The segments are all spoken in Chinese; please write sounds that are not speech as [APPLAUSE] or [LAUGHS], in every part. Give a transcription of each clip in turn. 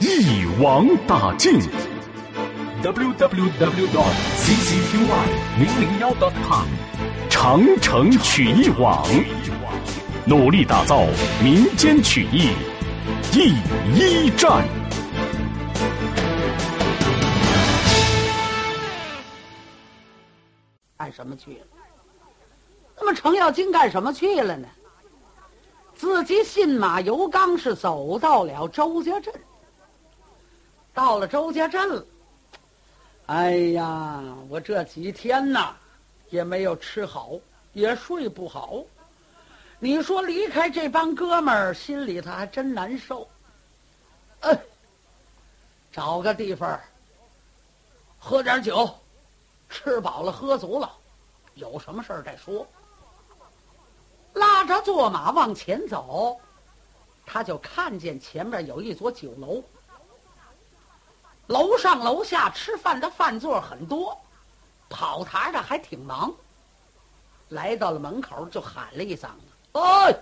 一网打尽。www dot ccqy 零零幺 dot com。长城曲艺网，努力打造民间曲艺第一站。干什么去了？那么程咬金干什么去了呢？自己信马由缰，是走到了周家镇。到了周家镇了，哎呀，我这几天呐。也没有吃好，也睡不好。你说离开这帮哥们儿，心里头还真难受。哎，找个地方喝点酒，吃饱了喝足了，有什么事儿再说。拉着坐马往前走，他就看见前面有一座酒楼，楼上楼下吃饭的饭座很多。跑堂的还挺忙，来到了门口就喊了一嗓子：“哎，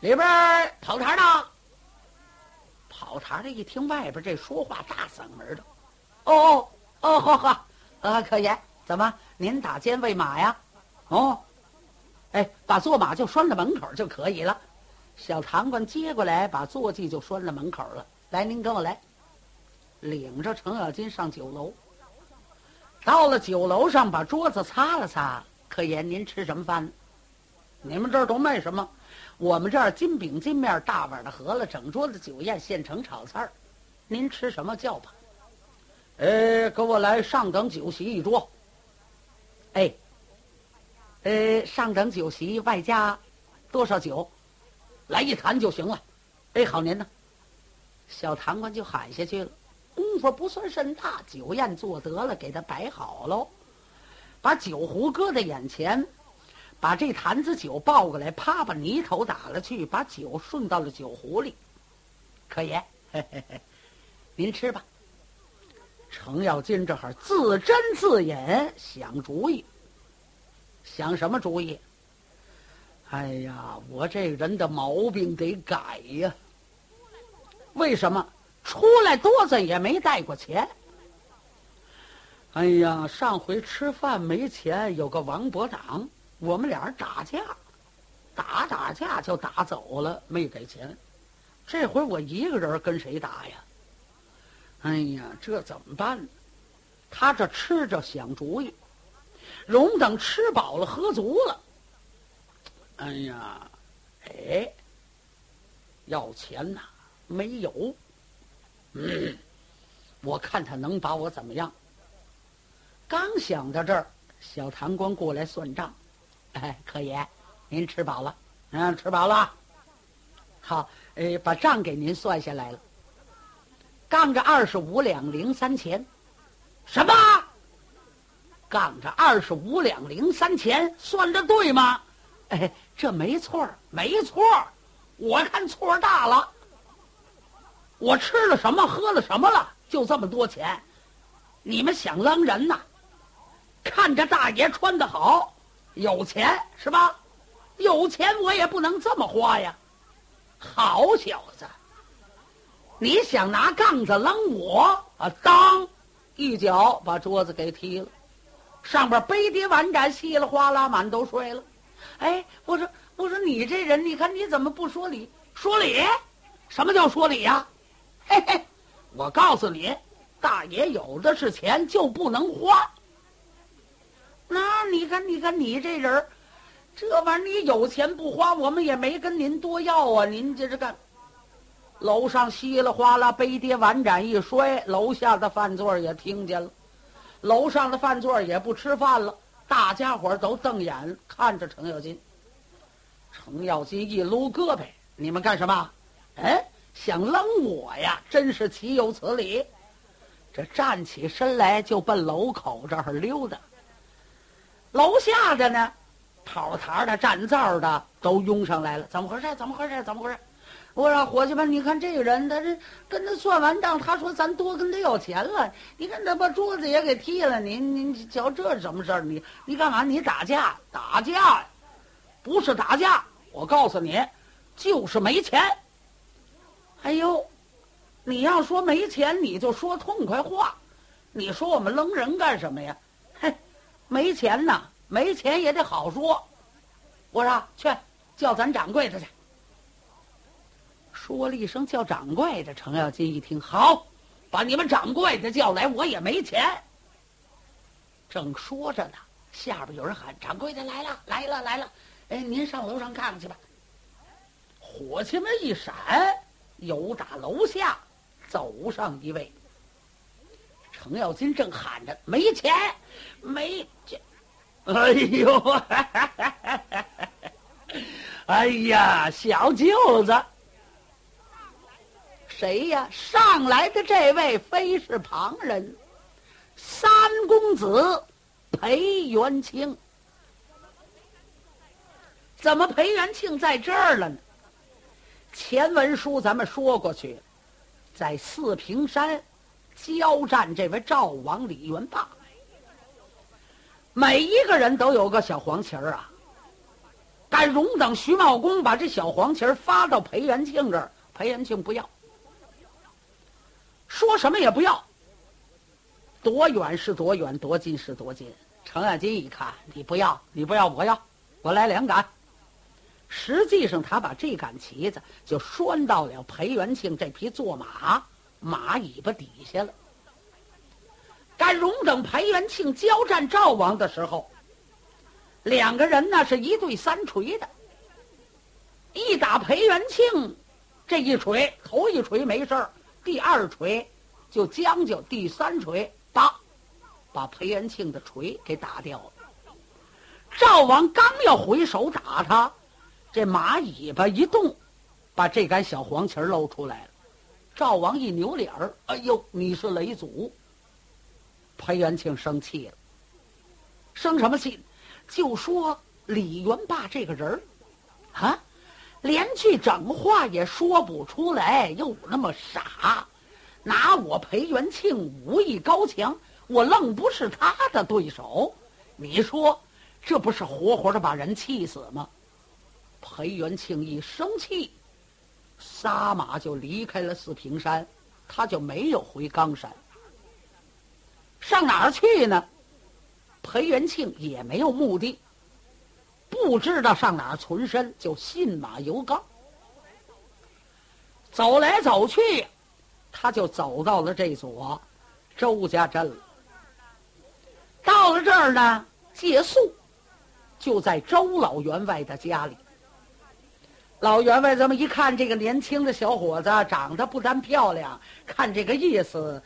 里边跑堂的！”跑堂的一听外边这说话大嗓门的：“哦哦哦，好好，啊，可言，怎么您打尖喂马呀？哦，哎，把坐马就拴在门口就可以了。小堂官接过来，把坐骑就拴在门口了。来，您跟我来，领着程咬金上酒楼。”到了酒楼上，把桌子擦了擦。可言您吃什么饭？你们这儿都卖什么？我们这儿金饼、金面、大碗的饸饹，整桌子酒宴，现成炒菜儿。您吃什么叫吧？呃，给我来上等酒席一桌。哎，呃，上等酒席外加多少酒？来一坛就行了。哎，好您呢？小堂官就喊下去了。功夫不算甚大，酒宴做得了，给他摆好喽，把酒壶搁在眼前，把这坛子酒抱过来，啪把泥头打了去，把酒顺到了酒壶里。可爷，嘿嘿嘿，您吃吧。程咬金这会儿自斟自饮，想主意。想什么主意？哎呀，我这人的毛病得改呀。为什么？出来多子也没带过钱。哎呀，上回吃饭没钱，有个王伯长，我们俩人打架，打打架就打走了，没给钱。这回我一个人跟谁打呀？哎呀，这怎么办？他这吃着想主意，容等吃饱了喝足了。哎呀，哎，要钱呐？没有。嗯，[CLEARS THROAT] 我看他能把我怎么样？刚想到这儿，小堂官过来算账。哎，可爷，您吃饱了？嗯，吃饱了。好，呃，把账给您算下来了。杠着二十五两零三钱。什么？杠着二十五两零三钱，算的对吗？哎，这没错没错我看错大了。我吃了什么，喝了什么了？就这么多钱，你们想扔人呐？看着大爷穿的好，有钱是吧？有钱我也不能这么花呀！好小子，你想拿杠子扔我啊？当，一脚把桌子给踢了，上边杯碟碗盏稀里哗啦满都碎了。哎，我说我说你这人，你看你怎么不说理？说理？什么叫说理呀？嘿嘿，我告诉你，大爷有的是钱，就不能花。那你看，你看你这人，这玩意儿你有钱不花，我们也没跟您多要啊。您这是干，楼上稀里哗啦杯碟碗盏一摔，楼下的饭座也听见了，楼上的饭座也不吃饭了，大家伙都瞪眼看着程咬金。程咬金一撸胳膊，你们干什么？哎。想扔我呀，真是岂有此理！这站起身来就奔楼口这儿溜达。楼下的呢，跑堂的、站灶的都拥上来了。怎么回事？怎么回事？怎么回事？我说伙计们，你看这个人，他这跟他算完账，他说咱多跟他要钱了。你看他把桌子也给踢了，你你瞧这什么事儿？你你干嘛？你打架？打架？不是打架，我告诉你，就是没钱。哎呦，你要说没钱，你就说痛快话。你说我们扔人干什么呀？嘿，没钱呐，没钱也得好说。我说去叫咱掌柜的去。说了一声叫掌柜的，程咬金一听，好，把你们掌柜的叫来，我也没钱。正说着呢，下边有人喊：“掌柜的来了，来了，来了！哎，您上楼上看看去吧。”伙计们一闪，由打楼下走上一位。程咬金正喊着：“没钱，没钱！”哎呦，哎呀，小舅子。谁呀？上来的这位非是旁人，三公子裴元庆。怎么裴元庆在这儿了呢？前文书咱们说过去，在四平山交战这位赵王李元霸，每一个人都有个小黄旗儿啊。敢容等、徐茂公把这小黄旗儿发到裴元庆这儿，裴元庆不要。说什么也不要，多远是多远，多近是多近。程咬金一看，你不要，你不要，我要，我来两杆。实际上，他把这杆旗子就拴到了裴元庆这匹坐马马尾巴底下了。甘荣等裴元庆交战赵王的时候，两个人那是一对三锤的，一打裴元庆这一锤，头一锤没事儿。第二锤就将就，第三锤叭，把裴元庆的锤给打掉了。赵王刚要回手打他，这马尾巴一动，把这杆小黄旗露出来了。赵王一扭脸儿，哎呦，你是雷祖！裴元庆生气了，生什么气？就说李元霸这个人，啊。连句整话也说不出来，又那么傻，拿我裴元庆武艺高强，我愣不是他的对手。你说这不是活活的把人气死吗？裴元庆一生气，撒马就离开了四平山，他就没有回冈山。上哪儿去呢？裴元庆也没有目的。不知道上哪儿存身，就信马由缰。走来走去，他就走到了这所周家镇了。到了这儿呢，借宿，就在周老员外的家里。老员外这么一看，这个年轻的小伙子长得不但漂亮，看这个意思，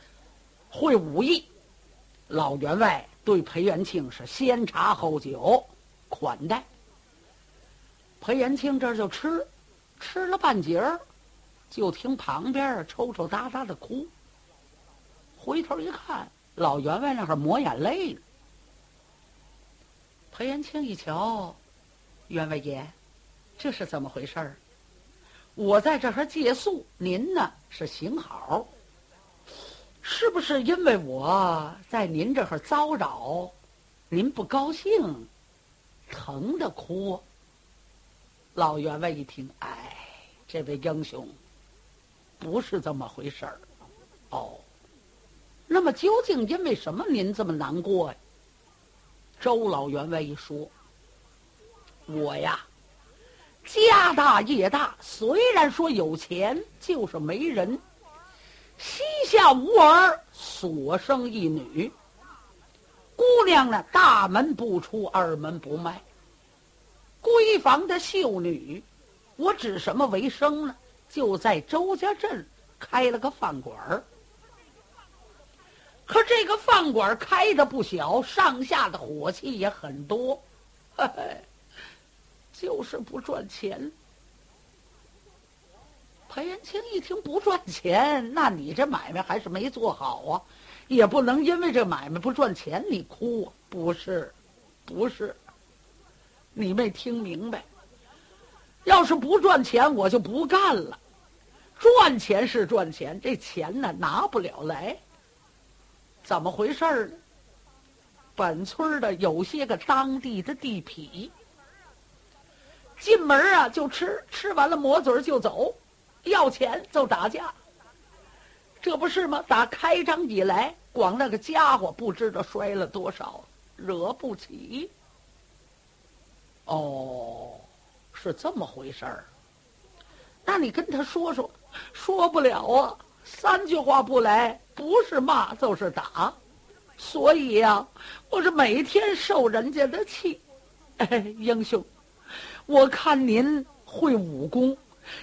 会武艺。老员外对裴元庆是先茶后酒，款待。裴元庆这就吃，吃了半截儿，就听旁边抽抽搭搭的哭。回头一看，老员外那会抹眼泪呢。裴元庆一瞧，员外爷，这是怎么回事儿？我在这儿借宿，您呢是行好，是不是因为我在您这儿遭扰，您不高兴，疼的哭？老员外一听，哎，这位英雄，不是这么回事儿，哦，那么究竟因为什么您这么难过呀？周老员外一说，我呀，家大业大，虽然说有钱，就是没人，膝下无儿，所生一女，姑娘呢，大门不出，二门不迈。闺房的秀女，我指什么为生呢？就在周家镇开了个饭馆儿。可这个饭馆开的不小，上下的伙计也很多，呵 [LAUGHS] 呵就是不赚钱。裴元清一听不赚钱，那你这买卖还是没做好啊！也不能因为这买卖不赚钱你哭啊！不是，不是，你没听明白。要是不赚钱，我就不干了。赚钱是赚钱，这钱呢拿不了来。怎么回事呢？本村的有些个当地的地痞，进门啊就吃，吃完了抹嘴就走，要钱就打架。这不是吗？打开张以来，光那个家伙不知道摔了多少，惹不起。哦，是这么回事儿。那你跟他说说，说不了啊，三句话不来，不是骂就是打。所以呀，我是每天受人家的气。哎，英雄，我看您会武功。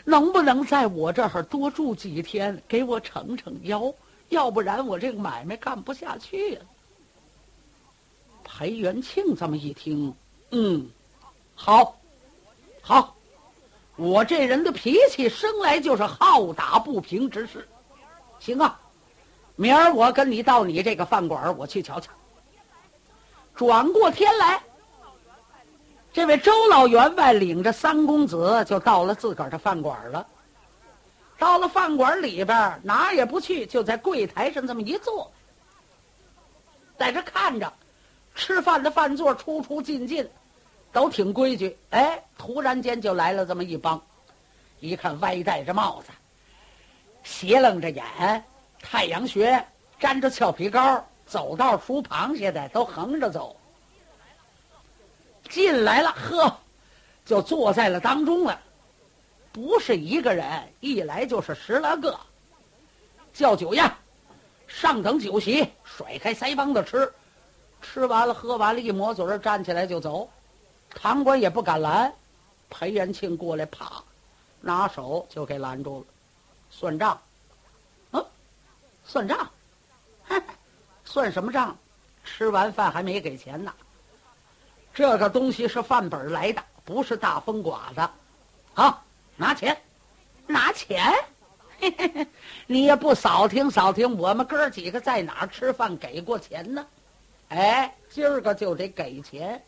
能不能在我这儿多住几天，给我撑撑腰？要不然我这个买卖干不下去了。裴元庆这么一听，嗯，好，好，我这人的脾气生来就是好打不平之事。行啊，明儿我跟你到你这个饭馆，我去瞧瞧。转过天来。这位周老员外领着三公子就到了自个儿的饭馆了。到了饭馆里边，哪也不去，就在柜台上这么一坐，在这看着，吃饭的饭座出出进进，都挺规矩。哎，突然间就来了这么一帮，一看歪戴着帽子，斜楞着眼，太阳穴粘着俏皮膏，走道数螃蟹的都横着走。进来了，呵，就坐在了当中了。不是一个人，一来就是十来个。叫酒宴，上等酒席，甩开腮帮子吃。吃完了，喝完了，一抹嘴站起来就走。堂官也不敢拦。裴元庆过来，啪，拿手就给拦住了。算账，啊，算账，算什么账？吃完饭还没给钱呢。这个东西是范本来的，不是大风刮的。好，拿钱，拿钱。[LAUGHS] 你也不扫听扫听，我们哥几个在哪儿吃饭给过钱呢？哎，今儿个就得给钱，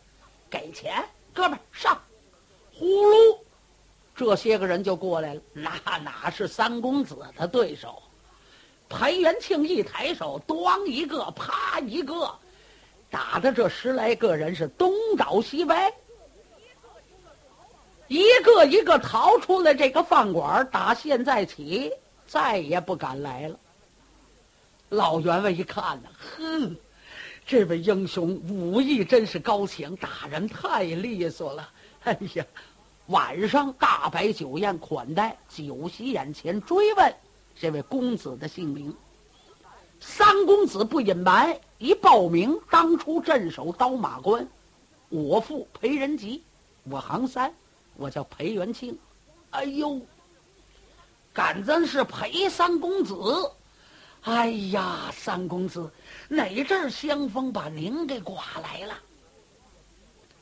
给钱，哥们上。呼噜，这些个人就过来了。那哪是三公子的对手？裴元庆一抬手，咣一个，啪一个。打的这十来个人是东倒西歪，一个一个逃出了这个饭馆。打现在起，再也不敢来了。老员外一看呢，哼，这位英雄武艺真是高强，打人太利索了。哎呀，晚上大摆酒宴款待，酒席眼前追问这位公子的姓名。三公子不隐瞒，一报名，当初镇守刀马关，我父裴仁吉，我行三，我叫裴元庆。哎呦，敢真是裴三公子！哎呀，三公子，哪阵香风把您给刮来了？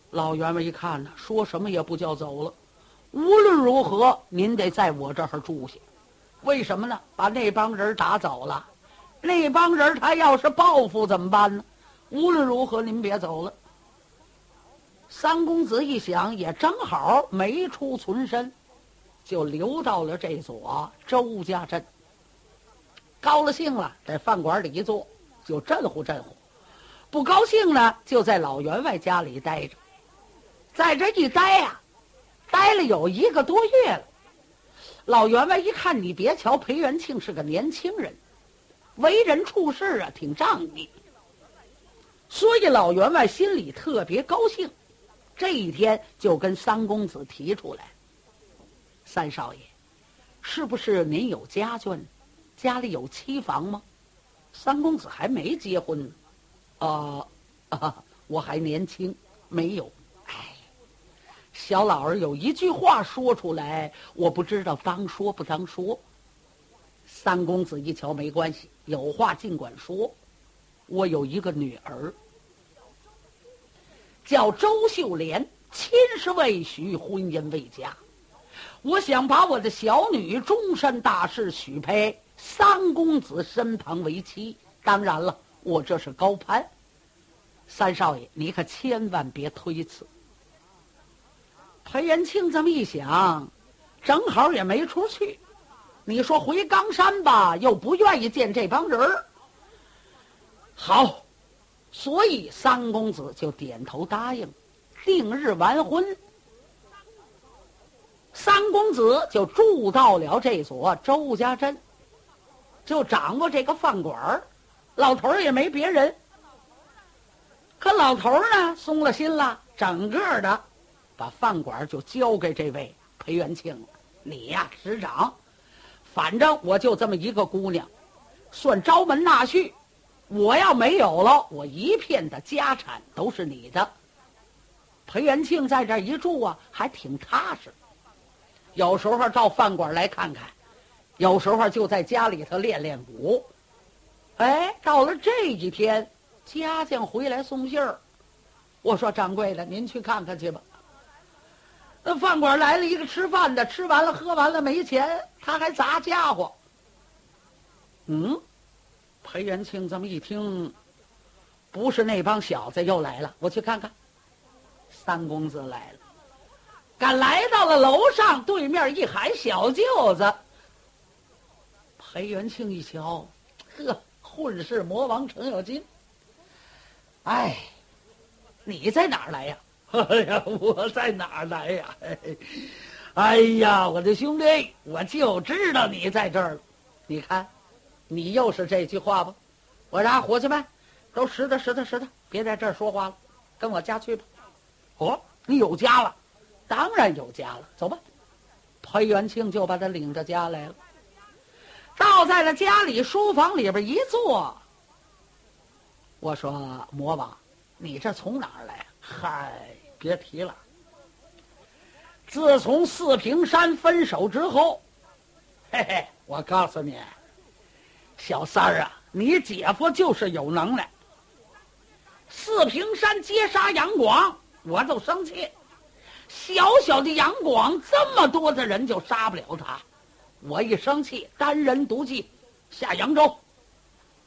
老员外一看呢，说什么也不叫走了。无论如何，您得在我这儿住下。为什么呢？把那帮人打走了。那帮人他要是报复怎么办呢？无论如何，您别走了。三公子一想，也正好没出存身，就留到了这所周家镇。高了兴了，在饭馆里一坐，就震呼震呼；不高兴呢，就在老员外家里待着。在这一待呀，待了有一个多月了。老员外一看，你别瞧裴元庆是个年轻人。为人处事啊，挺仗义，所以老员外心里特别高兴。这一天就跟三公子提出来：“三少爷，是不是您有家眷？家里有妻房吗？”三公子还没结婚呢，啊啊，我还年轻，没有。哎，小老儿有一句话说出来，我不知道当说不当说。三公子一瞧，没关系，有话尽管说。我有一个女儿，叫周秀莲，亲事未许，婚姻未嫁。我想把我的小女终身大事许配三公子身旁为妻。当然了，我这是高攀。三少爷，你可千万别推辞。裴元庆这么一想，正好也没处去。你说回冈山吧，又不愿意见这帮人儿。好，所以三公子就点头答应，定日完婚。三公子就住到了这所周家镇，就掌握这个饭馆儿，老头儿也没别人。可老头儿呢，松了心了，整个的把饭馆就交给这位裴元庆。你呀，执掌，反正我就这么一个姑娘，算招门纳婿。我要没有了，我一片的家产都是你的。裴元庆在这一住啊，还挺踏实。有时候到饭馆来看看，有时候就在家里头练练武。哎，到了这几天，家将回来送信儿，我说掌柜的，您去看看去吧。那饭馆来了一个吃饭的，吃完了喝完了没钱，他还砸家伙。嗯，裴元庆这么一听，不是那帮小子又来了，我去看看。三公子来了。赶来到了楼上，对面一喊：“小舅子！”裴元庆一瞧，呵，混世魔王程咬金。哎，你在哪儿来呀？哎呀，我在哪儿来呀？哎呀，我的兄弟，我就知道你在这儿。你看，你又是这句话吧？我让伙计们都拾掇拾掇拾掇，别在这儿说话了，跟我家去吧。哦，你有家了。当然有家了，走吧。裴元庆就把他领着家来了，到在了家里书房里边一坐。我说魔王，你这从哪儿来？嗨，别提了。自从四平山分手之后，嘿嘿，我告诉你，小三儿啊，你姐夫就是有能耐。四平山接杀杨广，我都生气。小小的杨广，这么多的人就杀不了他。我一生气，单人独骑下扬州。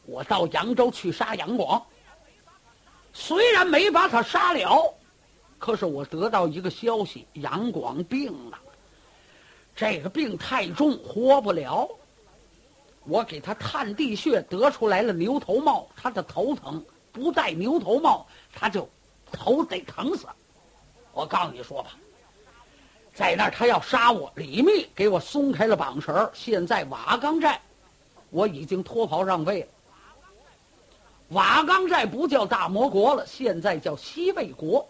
我到扬州去杀杨广。虽然没把他杀了，可是我得到一个消息：杨广病了。这个病太重，活不了。我给他探地穴，得出来了牛头帽。他的头疼，不戴牛头帽，他就头得疼死。我告诉你说吧，在那儿他要杀我，李密给我松开了绑绳儿现在瓦岗寨，我已经脱袍让位了。瓦岗寨不叫大魔国了，现在叫西魏国。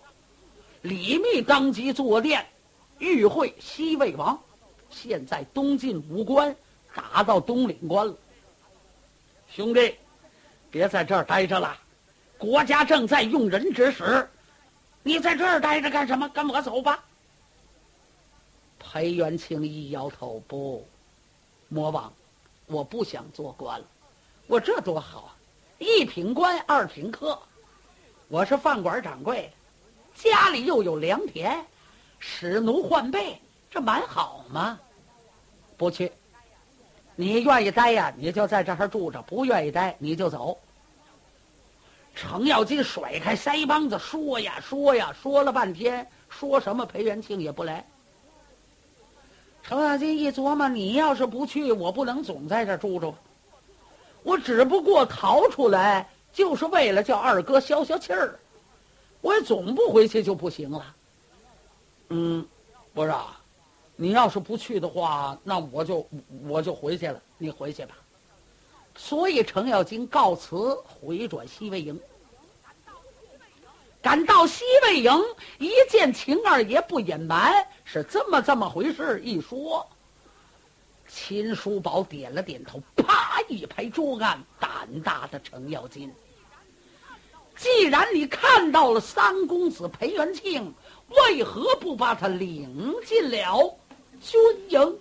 李密当即坐殿，与会西魏王。现在东晋武关打到东岭关了。兄弟，别在这儿待着了，国家正在用人之时。你在这儿待着干什么？跟我走吧。裴元庆一摇头，不，魔王，我不想做官了。我这多好啊，一品官，二品客。我是饭馆掌柜，家里又有良田，使奴换备，这蛮好吗？不去。你愿意待呀，你就在这儿住着；不愿意待，你就走。程咬金甩开腮帮子说呀说呀，说了半天，说什么裴元庆也不来。程咬金一琢磨，你要是不去，我不能总在这儿住着。我只不过逃出来，就是为了叫二哥消消气儿。我也总不回去就不行了。嗯，我说，你要是不去的话，那我就我就回去了。你回去吧。所以程咬金告辞，回转西魏营。赶到西魏营，一见秦二爷，不隐瞒，是这么这么回事。一说，秦叔宝点了点头，啪一拍桌案：“胆大的程咬金，既然你看到了三公子裴元庆，为何不把他领进了军营？”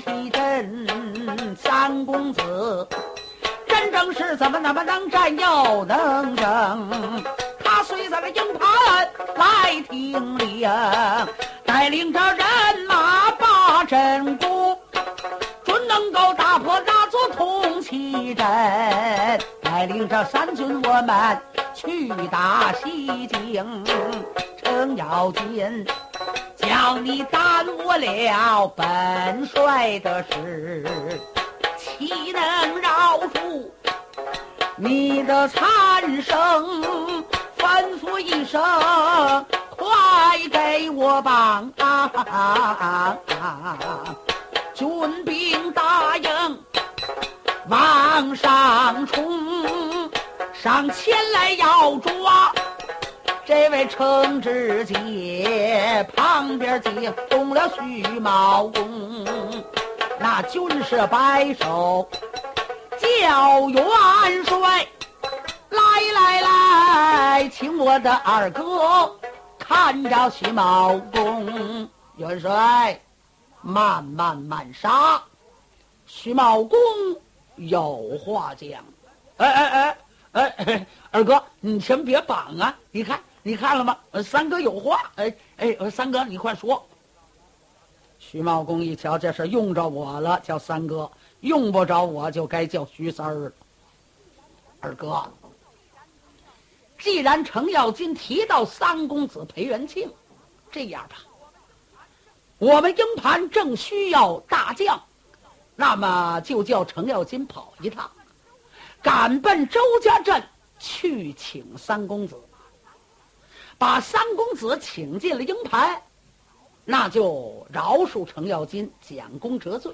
通气阵。三公子真正是怎么那么能战又能争？他随在那营盘来听令，带领着人马把阵攻，准能够打破那座通气阵。带领着三军我们去打西京，程咬金，叫你耽误了本帅的事，岂能饶恕你的残生？吩咐一声，快给我绑！军兵大营往上冲，上前来要抓这位程知节，旁边接动了徐茂公，那军士摆手叫元帅。来来来，请我的二哥看着徐茂公元帅，慢慢慢杀。徐茂公有话讲。哎哎哎哎，二哥，你先别绑啊！你看，你看了吗？呃三哥有话。哎哎，三哥，你快说。徐茂公一瞧，这是用着我了，叫三哥；用不着我，就该叫徐三儿。二哥。既然程咬金提到三公子裴元庆，这样吧，我们营盘正需要大将，那么就叫程咬金跑一趟，赶奔周家镇去请三公子，把三公子请进了鹰盘，那就饶恕程咬金将功折罪；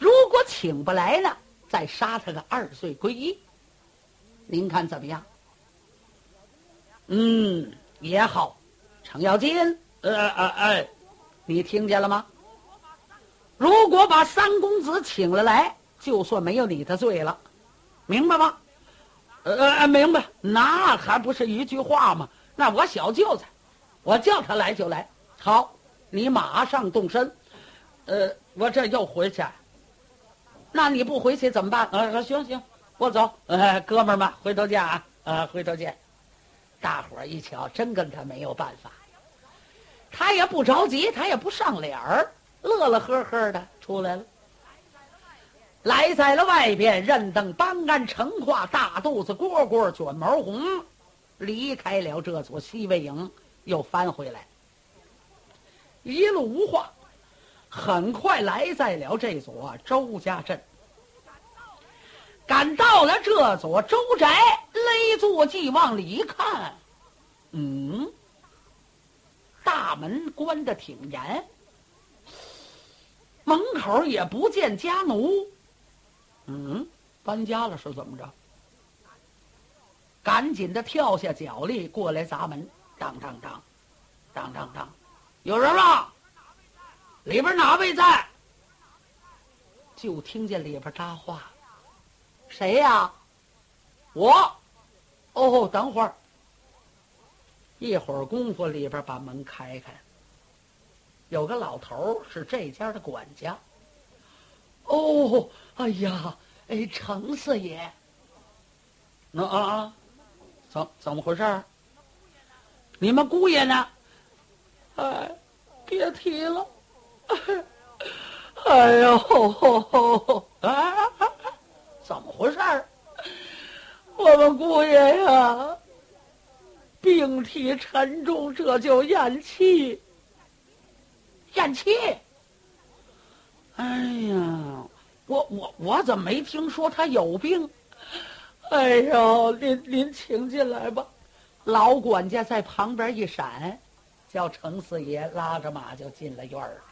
如果请不来呢，再杀他个二罪归一。您看怎么样？嗯，也好，程咬金，呃呃哎，你听见了吗？如果把三公子请了来，就算没有你的罪了，明白吗？呃呃，明白。那还不是一句话吗？那我小舅子，我叫他来就来。好，你马上动身。呃，我这又回去，那你不回去怎么办？呃，行行，我走。呃，哥们儿们，回头见啊！啊，回头见。大伙儿一瞧，真跟他没有办法。他也不着急，他也不上脸儿，乐乐呵呵的出来了。来在了外边，任登帮鞍成胯，大肚子蝈蝈卷毛红，离开了这座西魏营，又翻回来，一路无话，很快来在了这座周家镇。赶到了这座周宅，勒坐骑往里一看，嗯，大门关的挺严，门口也不见家奴，嗯，搬家了是怎么着？赶紧的跳下脚力过来砸门，当当当，当当当，有人吗？里边哪位在？就听见里边搭话。谁呀？我。哦，等会儿。一会儿功夫，里边把门开开，有个老头是这家的管家。哦，哎呀，哎，程四爷。那啊啊，怎怎么回事？你们姑爷呢？哎，别提了。哎呦，啊！怎么回事？我们姑爷呀，病体沉重，这就咽气。咽气？哎呀，我我我怎么没听说他有病？[LAUGHS] 哎呦，您您请进来吧。老管家在旁边一闪，叫程四爷拉着马就进了院儿，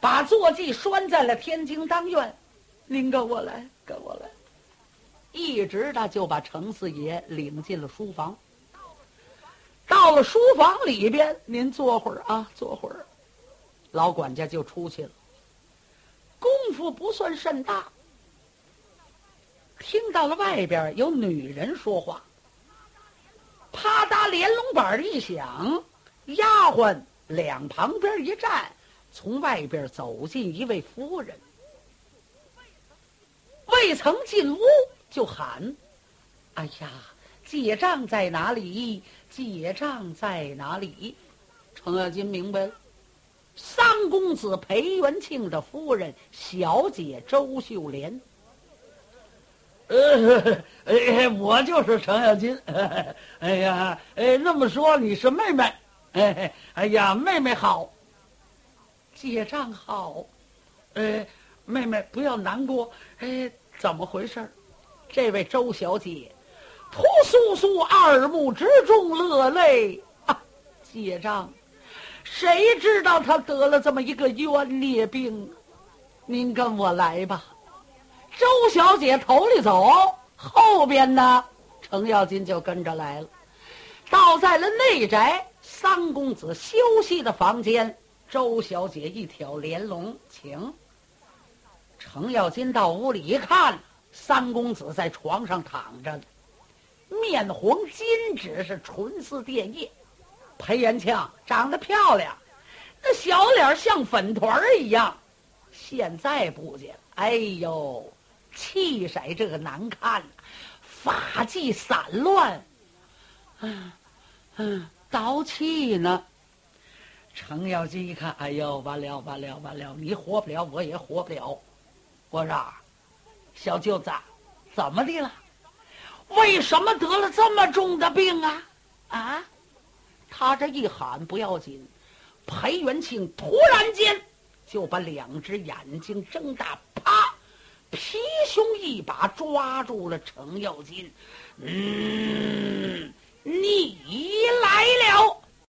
把坐骑拴在了天津当院。您跟我来。跟我来，一直的就把程四爷领进了书房。到了书房里边，您坐会儿啊，坐会儿。老管家就出去了。功夫不算甚大，听到了外边有女人说话。啪嗒，连笼板一响，丫鬟两旁边一站，从外边走进一位夫人。未曾进屋就喊：“哎呀，结账在哪里？结账在哪里？”程咬金明白了，三公子裴元庆的夫人小姐周秀莲。呃，[LAUGHS] 哎，我就是程咬金。哎呀，哎，那么说你是妹妹？哎，哎呀，妹妹好，结账好。哎，妹妹不要难过。哎。怎么回事？这位周小姐，扑簌簌二目之中落泪啊！结账，谁知道她得了这么一个冤孽病？您跟我来吧。周小姐头里走，后边呢，程咬金就跟着来了。到在了内宅三公子休息的房间，周小姐一挑帘笼，请。程咬金到屋里一看，三公子在床上躺着，面红金纸，是唇似电叶。裴元庆长得漂亮，那小脸像粉团儿一样。现在不见，哎呦，气色这个难看，发髻散乱，嗯嗯，倒气呢。程咬金一看，哎呦，完了完了完了，你活不了，我也活不了。我说：“小舅子，怎么的了？为什么得了这么重的病啊？啊！”他这一喊不要紧，裴元庆突然间就把两只眼睛睁大，啪，皮兄一把抓住了程咬金。嗯，你来了。